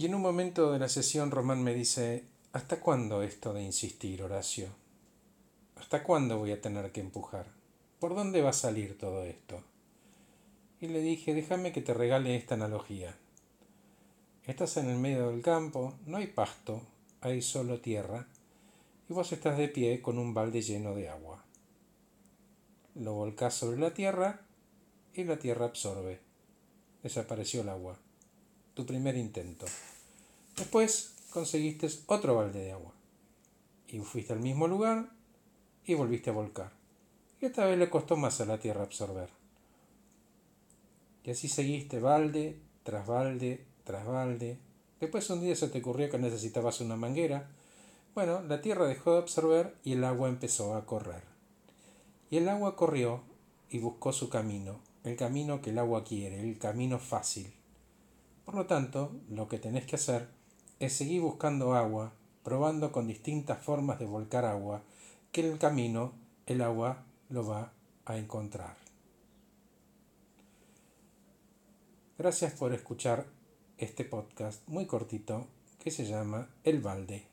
Y en un momento de la sesión Román me dice, ¿hasta cuándo esto de insistir, Horacio? ¿Hasta cuándo voy a tener que empujar? ¿Por dónde va a salir todo esto? Y le dije, déjame que te regale esta analogía. Estás en el medio del campo, no hay pasto, hay solo tierra, y vos estás de pie con un balde lleno de agua. Lo volcás sobre la tierra y la tierra absorbe. Desapareció el agua. Tu primer intento. Después conseguiste otro balde de agua. Y fuiste al mismo lugar y volviste a volcar. Y esta vez le costó más a la tierra absorber. Y así seguiste balde tras balde tras balde. Después un día se te ocurrió que necesitabas una manguera. Bueno, la tierra dejó de absorber y el agua empezó a correr. Y el agua corrió y buscó su camino, el camino que el agua quiere, el camino fácil. Por lo tanto, lo que tenés que hacer es seguir buscando agua, probando con distintas formas de volcar agua, que en el camino el agua lo va a encontrar. Gracias por escuchar este podcast muy cortito que se llama El Balde.